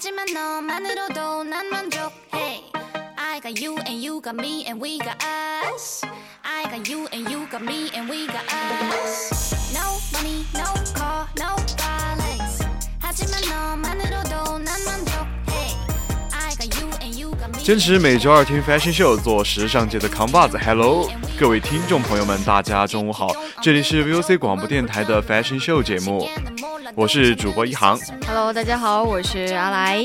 하지만 너만으로도 난 만족해. I got you and you got me and we got us. I got you and you got me and we got us. No money, no 坚持每周二听 Fashion Show，做时尚界的扛把子。Hello，各位听众朋友们，大家中午好，这里是 VOC 广播电台的 Fashion Show 节目，我是主播一航。Hello，大家好，我是阿来。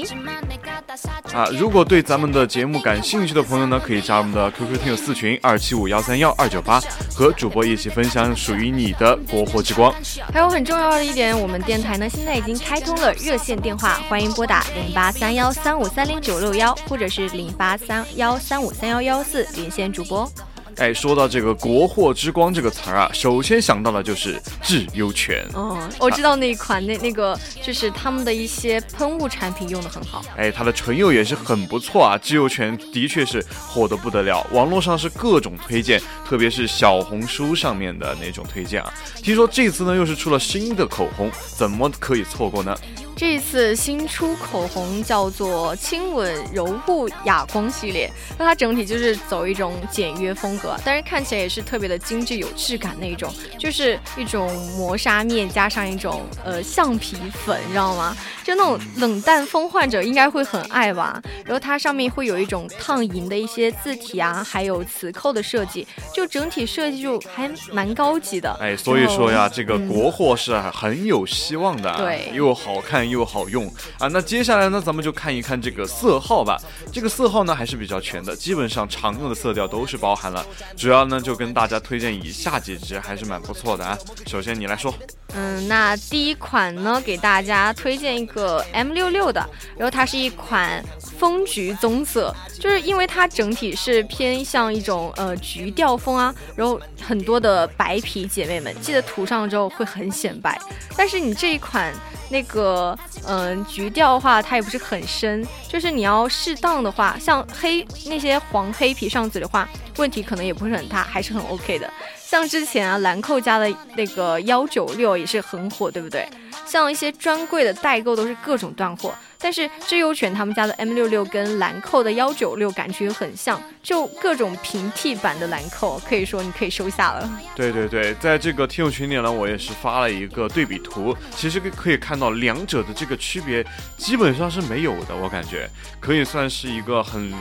啊，如果对咱们的节目感兴趣的朋友呢，可以加入我们的 QQ 听友四群二七五幺三幺二九八，和主播一起分享属于你的国货之光。还有很重要的一点，我们电台呢现在已经开通了热线电话，欢迎拨打零八三幺三五三零九六幺，或者是零八三幺三五三幺幺四连线主播。哎，说到这个“国货之光”这个词儿啊，首先想到的就是智优泉。哦，我知道那一款，那那个就是他们的一些喷雾产品用的很好。哎，它的唇釉也是很不错啊，智优泉的确是火的不得了，网络上是各种推荐，特别是小红书上面的那种推荐啊。听说这次呢又是出了新的口红，怎么可以错过呢？这次新出口红叫做亲吻柔雾哑光系列，那它整体就是走一种简约风格，但是看起来也是特别的精致有质感那一种，就是一种磨砂面加上一种呃橡皮粉，你知道吗？就那种冷淡风患者应该会很爱吧。然后它上面会有一种烫银的一些字体啊，还有磁扣的设计，就整体设计就还蛮高级的。哎，所以说呀，这个国货是很有希望的，对，又好看。又好用啊！那接下来呢，咱们就看一看这个色号吧。这个色号呢还是比较全的，基本上常用的色调都是包含了。主要呢就跟大家推荐以下几支，还是蛮不错的啊。首先你来说，嗯，那第一款呢，给大家推荐一个 M 六六的，然后它是一款枫橘棕色，就是因为它整体是偏向一种呃橘调风啊，然后很多的白皮姐妹们记得涂上之后会很显白，但是你这一款。那个，嗯，橘调的话，它也不是很深，就是你要适当的话，像黑那些黄黑皮上嘴的话，问题可能也不是很大，还是很 OK 的。像之前啊，兰蔻家的那个幺九六也是很火，对不对？像一些专柜的代购都是各种断货。但是智优犬他们家的 M 六六跟兰蔻的幺九六感觉很像，就各种平替版的兰蔻，可以说你可以收下了。对对对，在这个听友群里呢，我也是发了一个对比图，其实可可以看到两者的这个区别基本上是没有的，我感觉可以算是一个很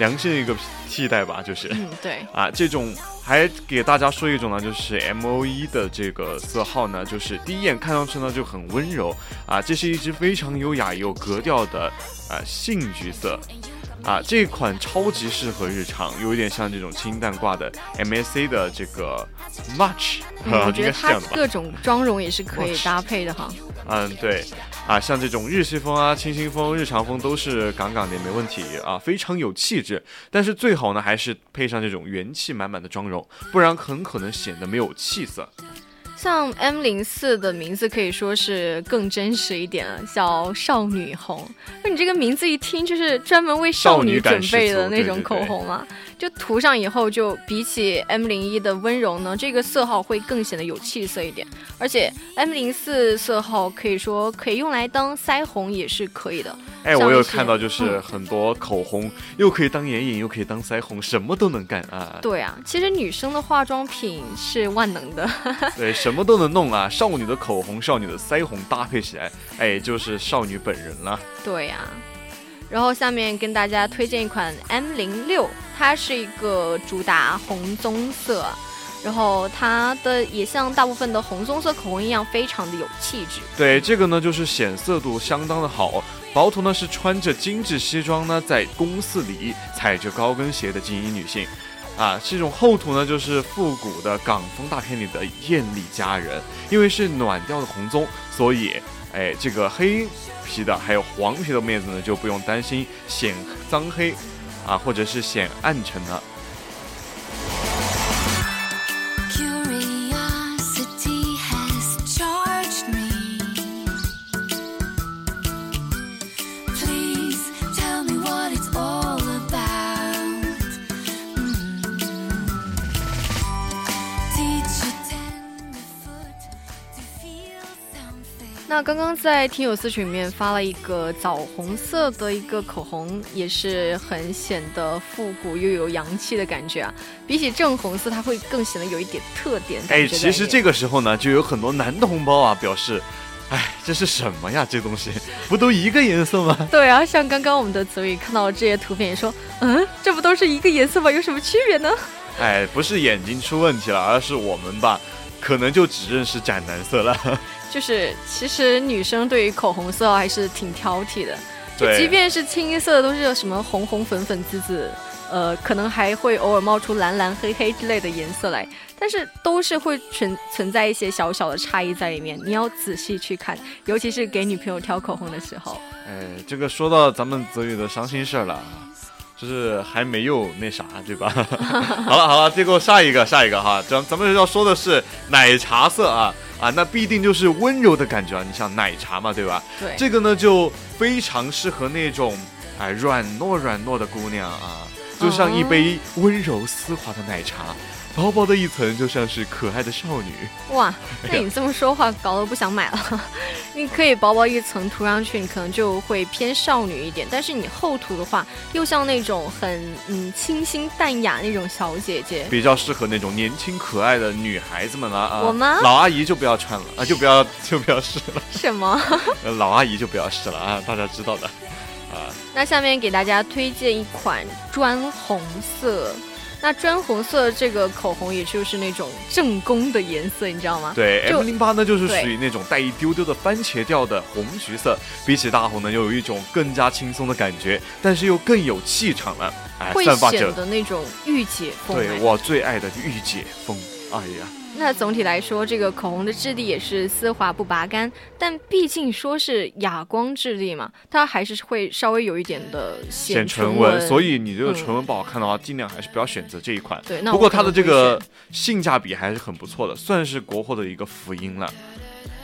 良性的一个替代吧，就是。嗯，对。啊，这种。还给大家说一种呢，就是 M O E 的这个色号呢，就是第一眼看上去呢就很温柔啊，这是一支非常优雅有格调的啊杏橘色啊，这款超级适合日常，有一点像这种清淡挂的 MAC 的这个 Much，我觉得它各种妆容也是可以搭配的哈。嗯，对。啊，像这种日系风啊、清新风、日常风都是杠杠的，没问题啊，非常有气质。但是最好呢，还是配上这种元气满满的妆容，不然很可能显得没有气色。像 M 零四的名字可以说是更真实一点了，叫少女红。那你这个名字一听就是专门为少女准备的那种口红啊。就涂上以后，就比起 M 零一的温柔呢，这个色号会更显得有气色一点。而且 M 零四色号可以说可以用来当腮红也是可以的。哎，我有看到就是很多口红又可以当眼影，又可以当腮红，什么都能干啊。对啊，其实女生的化妆品是万能的。对，什么都能弄啊。少女的口红、少女的腮红搭配起来，哎，就是少女本人了。对呀。然后下面跟大家推荐一款 M 零六，它是一个主打红棕色，然后它的也像大部分的红棕色口红一样，非常的有气质。对，这个呢就是显色度相当的好，薄涂呢是穿着精致西装呢，在公司里踩着高跟鞋的精英女性。啊，这种厚涂呢，就是复古的港风大片里的艳丽佳人。因为是暖调的红棕，所以，哎，这个黑皮的还有黄皮的妹子呢，就不用担心显脏黑，啊，或者是显暗沉了。那刚刚在听友私群里面发了一个枣红色的一个口红，也是很显得复古又有洋气的感觉啊。比起正红色，它会更显得有一点特点。哎，其实这个时候呢，就有很多男同胞啊表示，哎，这是什么呀？这东西 不都一个颜色吗？对啊，像刚刚我们的泽宇看到这些图片，也说，嗯，这不都是一个颜色吗？有什么区别呢？哎，不是眼睛出问题了，而是我们吧，可能就只认识斩男色了。就是，其实女生对于口红色还是挺挑剔的，就即便是清一色都是什么红红粉粉紫紫，呃，可能还会偶尔冒出蓝蓝黑黑之类的颜色来，但是都是会存存在一些小小的差异在里面，你要仔细去看，尤其是给女朋友挑口红的时候。哎，这个说到咱们泽宇的伤心事儿了，就是还没有那啥，对吧？好 了好了，结果下一个下一个哈，咱咱们要说的是奶茶色啊。啊，那必定就是温柔的感觉啊！你像奶茶嘛，对吧？对，这个呢就非常适合那种哎软糯软糯的姑娘啊，就像一杯温柔丝滑的奶茶。薄薄的一层，就像是可爱的少女。哇，那你这么说话，搞得不想买了。你可以薄薄一层涂上去，你可能就会偏少女一点。但是你厚涂的话，又像那种很嗯清新淡雅那种小姐姐，比较适合那种年轻可爱的女孩子们了啊。我吗？老阿姨就不要穿了 啊，就不要就不要试了。什么？老阿姨就不要试了啊，大家知道的啊。那下面给大家推荐一款砖红色。那砖红色这个口红，也就是那种正宫的颜色，你知道吗？对，M 零八呢，就是属于那种带一丢丢的番茄调的红橘色，比起大红呢，又有一种更加轻松的感觉，但是又更有气场了，哎，会显得那种御姐风。对我最爱的御姐风，哎呀。那总体来说，这个口红的质地也是丝滑不拔干，但毕竟说是哑光质地嘛，它还是会稍微有一点的显唇纹。所以你这个唇纹不好看的话，尽量还是不要选择这一款。对，不过它的这个性价比还是很不错的，算是国货的一个福音了。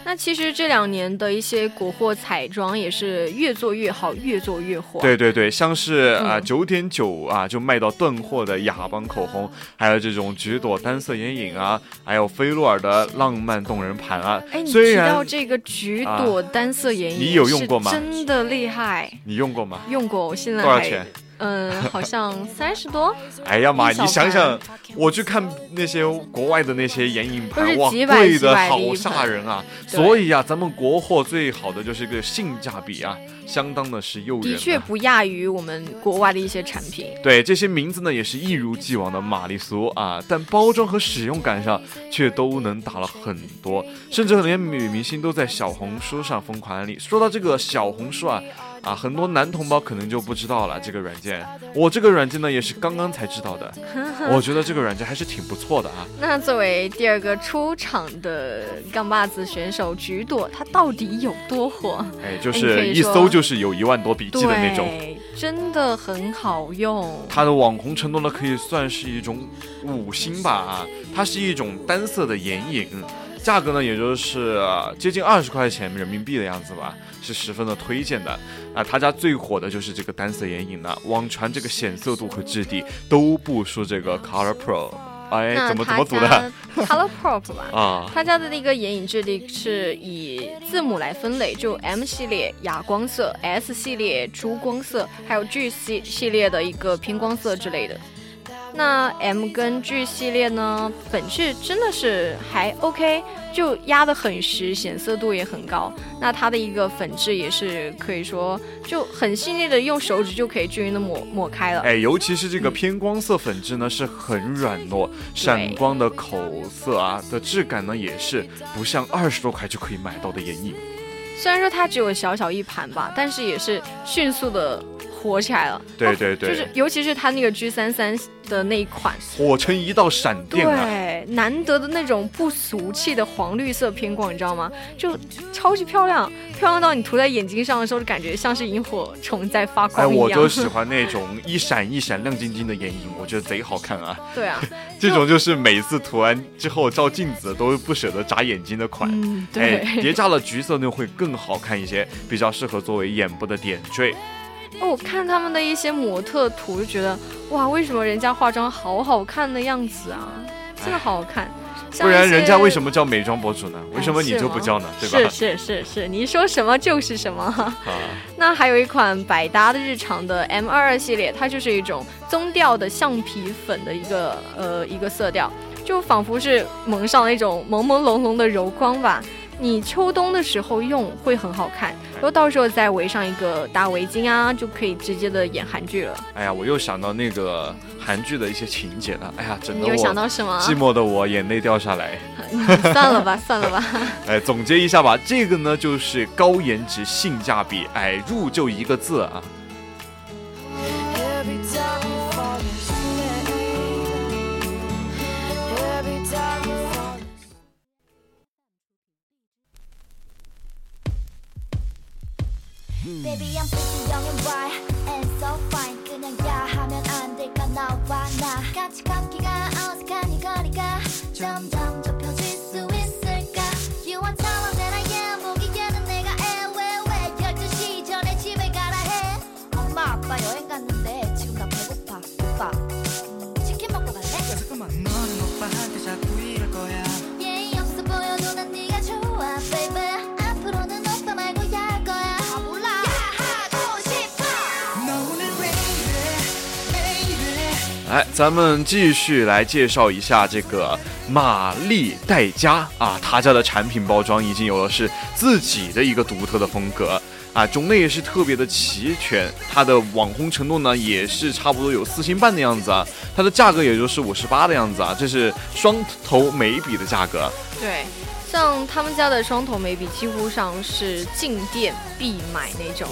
那其实这两年的一些国货彩妆也是越做越好，越做越火。对对对，像是啊九点九啊就卖到断货的雅邦口红，还有这种橘朵单色眼影啊，还有菲洛尔的浪漫动人盘啊。哎，你知道这个橘朵单色眼影，你有用过吗？真的厉害。你用过吗？用过，我现在多少钱？嗯，好像三十多。哎呀妈，你想想，我去看那些国外的那些眼影盘，哇，贵的好吓人啊！所以呀，咱们国货最好的就是一个性价比啊，相当的是诱人。的确不亚于我们国外的一些产品。对，这些名字呢也是一如既往的玛丽苏啊，但包装和使用感上却都能打了很多，甚至连女明星都在小红书上疯狂安利。说到这个小红书啊。啊，很多男同胞可能就不知道了这个软件。我这个软件呢，也是刚刚才知道的。我觉得这个软件还是挺不错的啊。那作为第二个出场的杠把子选手橘朵，它到底有多火？哎，就是一搜就是有一万多笔记的那种，真的很好用。它的网红程度呢，可以算是一种五星吧啊。它是一种单色的眼影。价格呢，也就是接近二十块钱人民币的样子吧，是十分的推荐的啊。他家最火的就是这个单色眼影了，网传这个显色度和质地都不输这个 Color Pro。哎，怎么怎么读的？Color Pro 吧。啊，他家的那个眼影质地是以字母来分类，就 M 系列哑光色，S 系列珠光色，还有 G 系系列的一个偏光色之类的。那 M 跟 G 系列呢，本质真的是还 OK，就压得很实，显色度也很高。那它的一个粉质也是可以说就很细腻的，用手指就可以均匀的抹抹开了。哎，尤其是这个偏光色粉质呢，是很软糯、闪光的口色啊，的质感呢也是不像二十多块就可以买到的眼影。虽然说它只有小小一盘吧，但是也是迅速的火起来了。对对对，就是尤其是它那个 G 三三的那一款，火成一道闪电啊！对，难得的那种不俗气的黄绿色偏光，你知道吗？就超级漂亮，漂亮到你涂在眼睛上的时候，就感觉像是萤火虫在发光哎，一样。我就喜欢那种一闪一闪亮晶晶的眼影，我觉得贼好看啊！对啊，这种就是每次涂完之后照镜子都不舍得眨眼睛的款。嗯，哎，对。叠加了橘色呢会更好看一些，比较适合作为眼部的点缀。哦，我看他们的一些模特图，就觉得哇，为什么人家化妆好好看的样子啊？真的好好看。不然人家为什么？叫美妆博主呢？为什么你就不叫呢？对吧？是是是是，你说什么就是什么。啊，那还有一款百搭的日常的 M 二二系列，它就是一种棕调的橡皮粉的一个呃一个色调，就仿佛是蒙上了一种朦朦胧胧的柔光吧。你秋冬的时候用会很好看，然后到时候再围上一个大围巾啊，就可以直接的演韩剧了。哎呀，我又想到那个韩剧的一些情节了。哎呀，整你有想得我到什么？寂寞的我眼泪掉下来。算了吧，算了吧。哎，总结一下吧，这个呢就是高颜值、性价比，哎，入就一个字啊。Baby, I'm pretty young and wild and so fine. 그냥 야 하면 안 될까 나와 나 같이 걷기가 어색한 이 거리가 점점 来，咱们继续来介绍一下这个玛丽黛佳啊，他家的产品包装已经有了是自己的一个独特的风格啊，种类也是特别的齐全，它的网红程度呢也是差不多有四星半的样子啊，它的价格也就是五十八的样子啊，这是双头眉笔的价格。对，像他们家的双头眉笔几乎上是进店必买那种。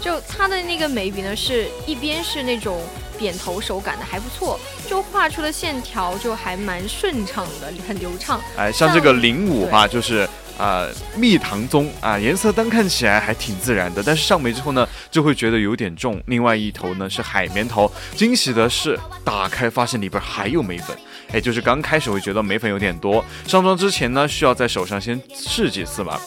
就它的那个眉笔呢，是一边是那种扁头手感的，还不错，就画出的线条就还蛮顺畅的，很流畅。哎，像这个零五哈，就是啊、呃蜜糖棕啊，颜色单看起来还挺自然的，但是上眉之后呢，就会觉得有点重。另外一头呢是海绵头，惊喜的是打开发现里边还有眉粉，哎，就是刚开始会觉得眉粉有点多，上妆之前呢需要在手上先试几次吧。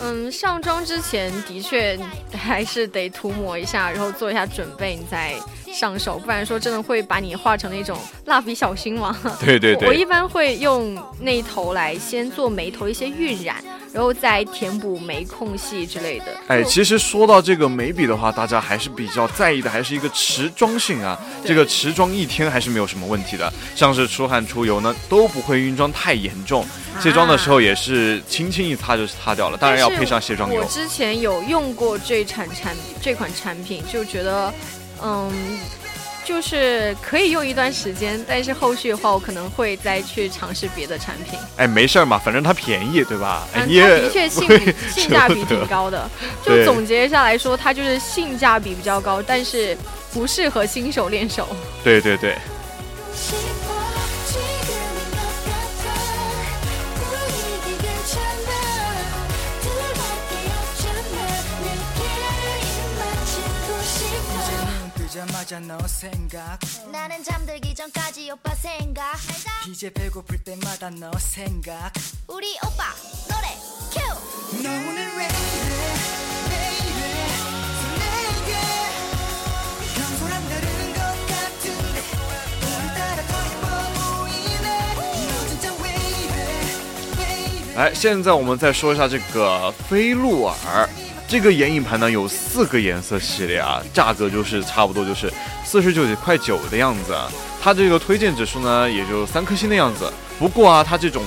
嗯，上妆之前的确 还是得涂抹一下，然后做一下准备，你再上手，不然说真的会把你画成那种蜡笔小新嘛。对对对，我一般会用那一头来先做眉头一些晕染，然后再填补眉空隙之类的。哎，其实说到这个眉笔的话，大家还是比较在意的，还是一个持妆性啊。这个持妆一天还是没有什么问题的，像是出汗出油呢都不会晕妆太严重，卸妆的时候也是轻轻一擦就擦掉了，当然要配上卸妆油我。之前有用过这产产这款产品，就觉得，嗯。就是可以用一段时间，但是后续的话，我可能会再去尝试别的产品。哎，没事儿嘛，反正它便宜，对吧？哎，它的确性 性价比挺高的。就总结下来说，它就是性价比比较高，但是不适合新手练手。对对对。 이제 눈 뜨자마자 너 생각 나는 잠들기 전까지 오빠 생각 이제 배고플 때마다 너 생각 우리 오빠 노래 큐 너 오늘 왜 이래 왜 이래 설레게 평소랑 다른 것 같은데 오늘따라 더 예뻐 보이네 너 진짜 왜 이래 왜 이래 来，现在我们再说一下这个飞鹿耳， 这个眼影盘呢有四个颜色系列啊，价格就是差不多就是四十九块九的样子啊。它这个推荐指数呢也就三颗星的样子。不过啊，它这种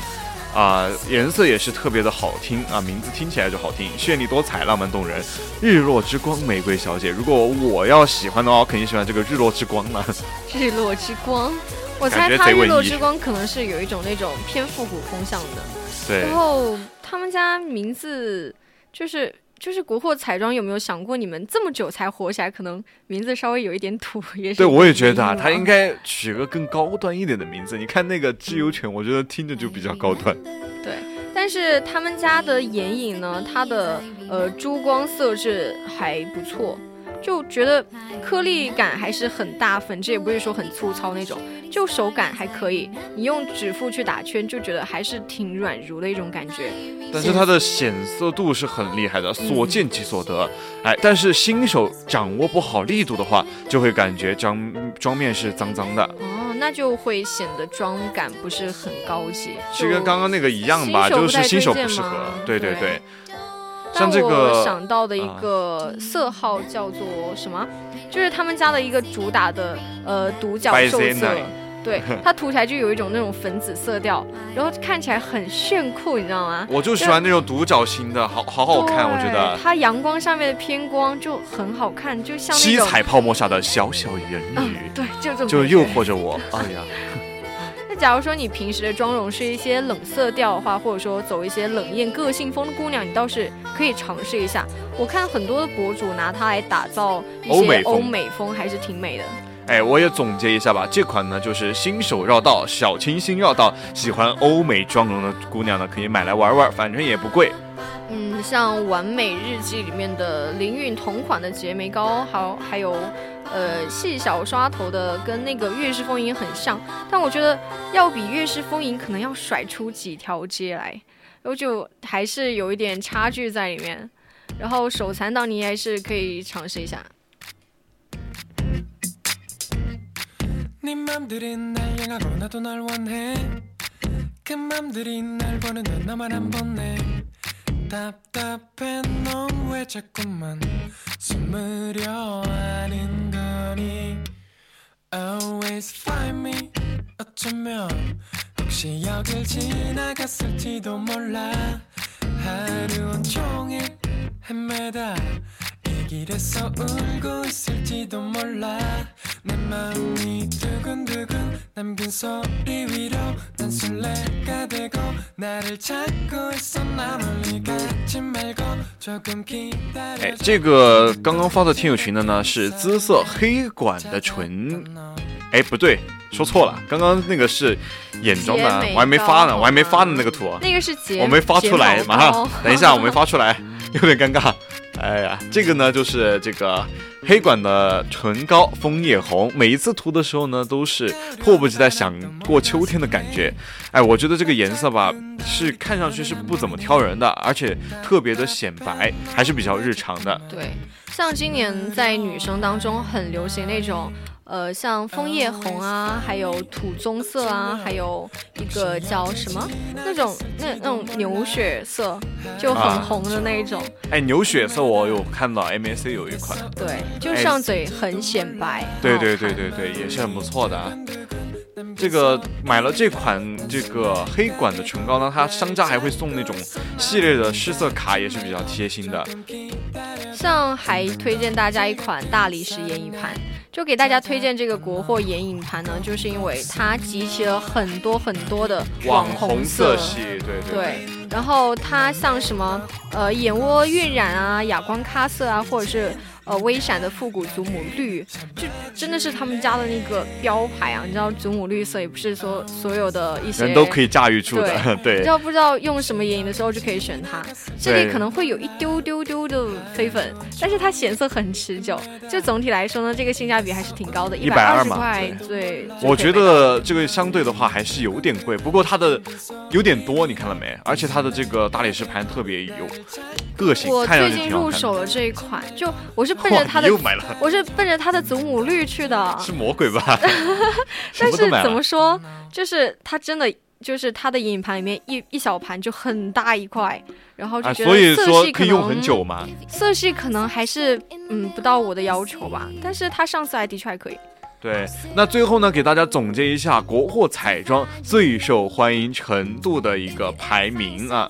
啊、颜色也是特别的好听啊，名字听起来就好听，绚丽多彩，浪漫动人。日落之光玫瑰小姐，如果我要喜欢的话，我肯定喜欢这个日落之光了。日落之光，我猜它日落之光可能是有一种那种偏复古风向的。对然，后他们家名字就是就是国货彩妆有没有想过，你们这么久才火起来，可能名字稍微有一点土，也是对，我也觉得啊，原因它应该取个更高端一点的名字。你看那个自由泉，我觉得听着就比较高端。对，但是他们家的眼影呢，它的呃珠光色质还不错，就觉得颗粒感还是很大，粉质也不是说很粗糙那种，就手感还可以。你用指腹去打圈，就觉得还是挺软如的一种感觉。但是它的显色度是很厉害的，所见即所得。哎，但是新手掌握不好力度的话，就会感觉妆妆面是脏脏的，哦，那就会显得妆感不是很高级，是跟刚刚那个一样吧，就是新手不适合。对对对对，但像这我个想到的一啊个色号叫做什么？就是他们家的一个主打的呃独角兽色对，它涂起来就有一种那种粉紫色调，然后看起来很炫酷，你知道吗？我就喜欢那种独角型的，好好好看，我觉得。它阳光上面的偏光就很好看，就像七彩泡沫下的小小人嗯鱼，，对，就这么就诱惑着我。哎呀，那假如说你平时的妆容是一些冷色调的话，或者说走一些冷艳个性风的姑娘，你倒是可以尝试一下。我看很多的博主拿它来打造一些欧美风欧美风，还是挺美的。哎，我也总结一下吧，这款呢就是新手绕道，小清新绕道，喜欢欧美妆容的姑娘呢可以买来玩玩，反正也不贵。嗯，像《完美日记》里面的林允同款的睫眉膏，还还有，呃，细小刷头的，跟那个悦诗风吟很像，但我觉得要比悦诗风吟可能要甩出几条街来，然后就还是有一点差距在里面。然后手残党你还是可以尝试一下。 답답해 넌 왜 자꾸만 숨으려 하는 거니? Always find me 어쩌면 혹시 여길 지나갔을지도 몰라. 하루 온종일 헤매다. 이 길에서 울고 있을지도 몰라. 내 두근두근 남긴 소리 위로 난 술래가 되고 나를 찾고 있어 나 멀리 가지 말고 조금 哎 기다려 ，这个刚刚发到听友群的呢是姿色黑管的唇，哎，不对，说错了，刚刚那个是眼妆的睫，眉我还没发呢，膏我还没发呢那个图啊，那个是睫，我没发出来，睫毛马上膏等一下，我没发出来，有点尴尬。 哎呀，这个呢就是这个黑管的唇膏枫叶红，每一次涂的时候呢，都是迫不及待想过秋天的感觉。哎，我觉得这个颜色吧，是看上去是不怎么挑人的，而且特别的显白，还是比较日常的。对，像今年在女生当中很流行那种，呃，像枫叶红啊，还有土棕色啊，还有一个叫什么那种那那种牛血色，就很啊红的那一种。哎，牛血色我有看到 MAC 有一款，对，就哎上嘴很显白。对对对对对，也是很不错的啊。这个买了这款这个黑管的唇膏呢，它商家还会送那种系列的试色卡，也是比较贴心的。像还推荐大家一款大理石眼影盘，就给大家推荐这个国货眼影盘呢，就是因为它集齐了很多很多的网红红色。系，对对对，然后它像什么呃眼窝晕染啊、哑光咖色啊，或者是呃微闪的复古祖母绿，就真的是他们家的那个标牌啊。你知道祖母绿色也不是说所有的一些人都可以驾驭住的，对你对知。道不知道用什么眼影的时候就可以选它，这里可能会有一丢丢丢的飞粉，但是它显色很持久。就总体来说呢，这个性价比还是挺高的，一百二十块对我觉得这个相对的话还是有点贵，不过它的有点多，你看了没？而且它的这个大理石盘特别有个性，我最近。入手了这一款，就我是 奔着他的又买了，我是奔着他的祖母绿去的，是魔鬼吧？但是怎么。说，就是他真的就是它的眼影盘里面一一小盘就很大一块，然后就啊，觉所以得色系可说可以用很久吗。色系可能还是嗯不到我的要求吧，但是它上色还的确还可以。对，那最后呢，给大家总结一下国货彩妆最受欢迎程度的一个排名啊。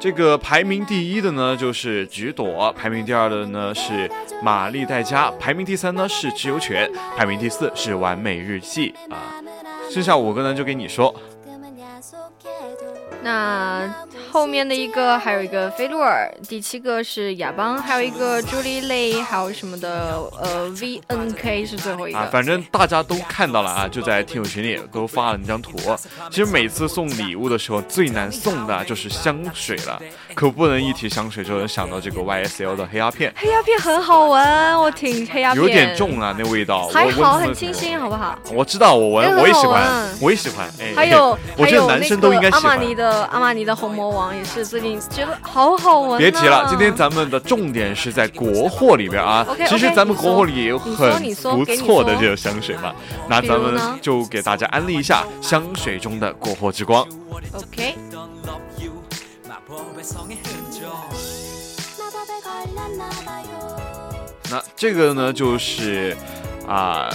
这个排名第一的呢，就是橘朵；排名第二的呢是玛丽黛佳；排名第三呢是知优犬；排名第四是完美日记啊。剩下五个呢，就给你说。那后面的一个还有一个菲洛尔，第七个是亚邦，还有一个朱莉蕾，还有什么的呃 VNK 是最后一个。啊，反正大家都看到了啊，就在听友群里都发了那张图。其实每次送礼物的时候，最难送的就是香水了，可不能一提香水就能想到这个 YSL 的黑鸦片，黑鸦片很好闻，我挺黑鸦片。有点重啊，那味道。还好，很清新，好不好？我知道，我闻我也喜欢，我也喜欢。哎，还有我觉得男生都应该喜欢阿玛。尼的阿玛尼的红魔王王也是最近觉得好好玩，别提了。今天咱们的重点是在国货里边啊，其实咱们国货里也有很不错的这个香水嘛。那咱们就给大家安利一下香水中的国货之光。ok，那这个呢就是啊，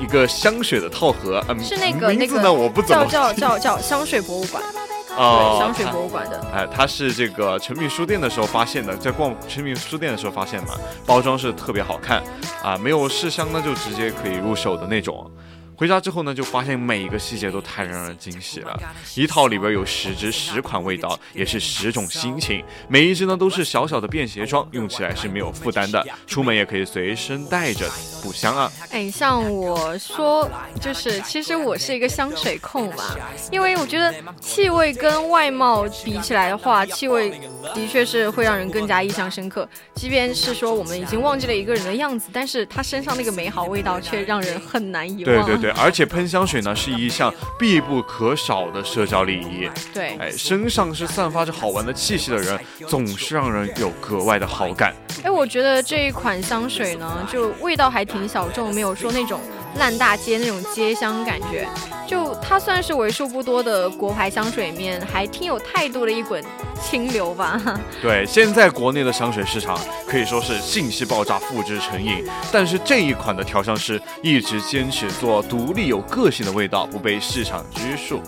一个香水的套盒。嗯，是那个那个呢，我不懂，叫叫叫叫 香水博物馆。哦对，香水博物馆的。哎，它是这个诚品书店的时候发现的，在逛诚品书店的时候发现嘛，包装是特别好看啊，没有试香呢就直接可以入手的那种。回家之后呢，就发现每一个细节都太让人惊喜了。一套里边有十支十款味道，也是十种心情，每一支呢都是小小的便携装，用起来是没有负担的，出门也可以随身带着不香啊。哎，像我说，就是其实我是一个香水控嘛，因为我觉得气味跟外貌比起来的话，气味的确是会让人更加印象深刻。即便是说我们已经忘记了一个人的样子，但是他身上那个美好味道却让人很难遗忘。对对对，而且喷香水呢是一项必不可少的社交礼仪。对哎，身上是散发着好玩的气息的人，总是让人有格外的好感。哎，我觉得这一款香水呢，就味道还挺小众，没有说那种烂大街那种街香感觉。就它算是为数不多的国牌香水里面，还挺有态度的一滚清流吧。对，现在国内的香水市场可以说是信息爆炸、复制成瘾，但是这一款的调香师一直坚持做独立有个性的味道，不被市场拘束。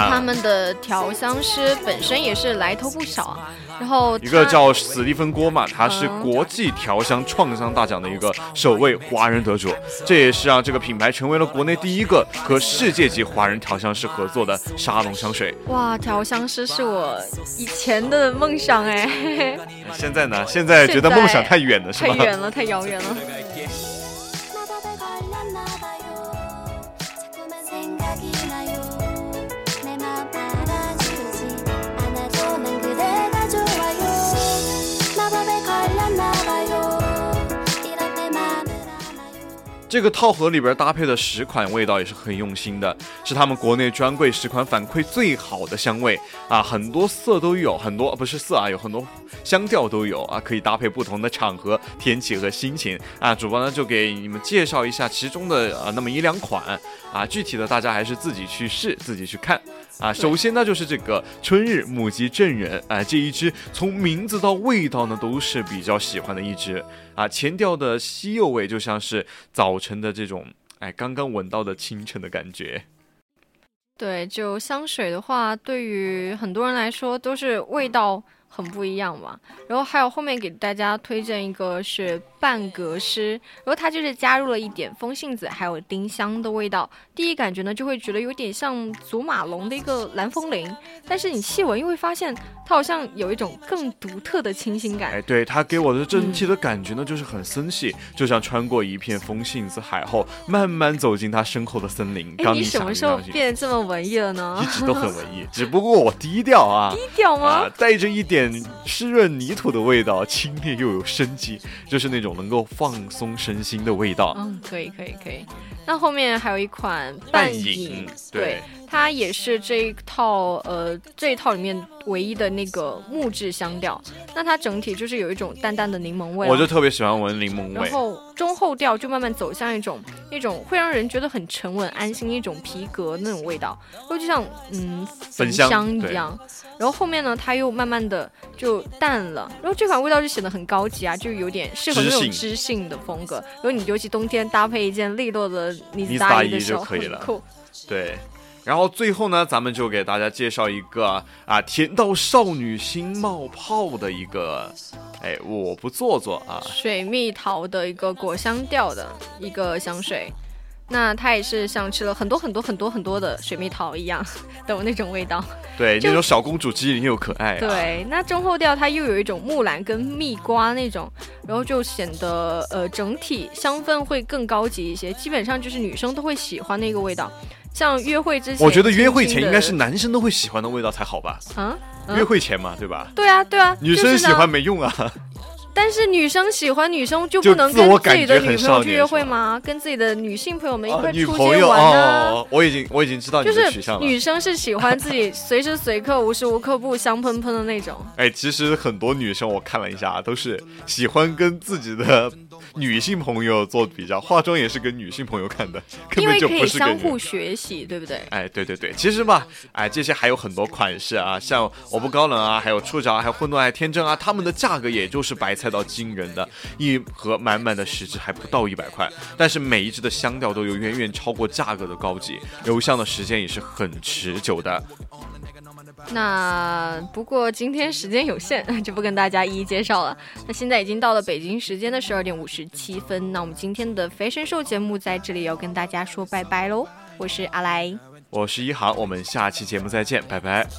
那他啊，们的调香师本身也是来头不小啊。然后一个叫史蒂芬郭嘛，他是嗯国际调香创伤大奖的一个首位华人得主，这也是让这个品牌成为了国内第一个和世界级华人调香师合作的沙龙香水。哇，调香师是我以前的梦想哎，现在呢？现在觉得梦想太远了，是吧？太远了，太遥远了。这个套盒里边搭配的十款味道也是很用心的，是他们国内专柜十款反馈最好的香味啊，很多色都有，很多不是色啊，有很多香调都有啊，可以搭配不同的场合、天气和心情啊。主播呢就给你们介绍一下其中的呃那么一两款啊，具体的大家还是自己去试，自己去看。啊，首先呢就是这个春日母鸡证人啊，这一支从名字到味道呢都是比较喜欢的一支啊，前调的西柚味就像是早晨的这种哎刚刚闻到的清晨的感觉。对，就香水的话，对于很多人来说都是味道很不一样嘛。然后还有后面给大家推荐一个是半格诗，然后它就是加入了一点风信子还有丁香的味道。第一感觉呢，就会觉得有点像祖马龙的一个蓝风铃，但是你细闻又会发现它好像有一种更独特的清新感。哎，对它给我的整体的感觉呢，就是很森系，就像穿过一片风信子海后，慢慢走进它身后的森林。哎，你什么时候变得这么文艺了呢一？直都很文艺，只不过我低调啊。低调吗？啊，带着一点湿润泥土的味道，清冽又有生机，就是那种能够放松身心的味道。嗯，可以可以可以。那后面还有一款半影对，它也是这一套呃这一套里面唯一的那个木质香调。那它整体就是有一种淡淡的柠檬味啊，我就特别喜欢闻柠檬味然。后中后调就慢慢走向一种那种会让人觉得很沉稳安心一种皮革那种味道，就就像嗯焚香香一样。然后后面呢，它又慢慢的就淡了，然后这款味道就显得很高级啊，就有点适合那种知性的风格。然后你尤其冬天搭配一件利落的呢子大衣大衣的时候，就可以了很酷。对，然后最后呢，咱们就给大家介绍一个啊，甜到少女心冒泡的一个，哎，我不做作啊，水蜜桃的一个果香调的一个香水，那它也是像吃了很多很多很多很多的水蜜桃一样的那种味道。对，那种小公主机灵又可爱、啊。，对，那中后调它又有一种木兰跟蜜瓜那种，然后就显得呃整体香氛会更高级一些，基本上就是女生都会喜欢的一个味道。像约会之前，我觉得约会前应该是男生都会喜欢的味道才好吧？啊，嗯约会前嘛，对吧？对啊对啊，女生喜欢没用啊。但是女生喜欢女生就就不能跟自己的女朋友去约会吗？跟自己的女性朋友们一哦块出女朋友街玩呢？哦，我已经我已经知道你就是的取向了。女生是喜欢自己随时随刻、无时无刻不香喷喷的那种。哎，其实很多女生我看了一下，都是喜欢跟自己的女性朋友做比较，化妆也是给女性朋友看的，根本就不是。相互学习，对不对？哎，对对对，其实吧，哎，这些还有很多款式啊，像我不高冷啊，还有触角啊，还有混沌爱天真啊，它们的价格也就是白菜到惊人的，一盒满满的十支还不到一百块，但是每一支的香调都有远远超过价格的高级，留香的时间也是很持久的。那不过今天时间有限，就不跟大家一一介绍了。那现在已经到了北京时间的十二点五十七分，那我们今天的飞神兽节目在这里要跟大家说拜拜喽。我是阿来。我是一航，我们下期节目再见，拜拜。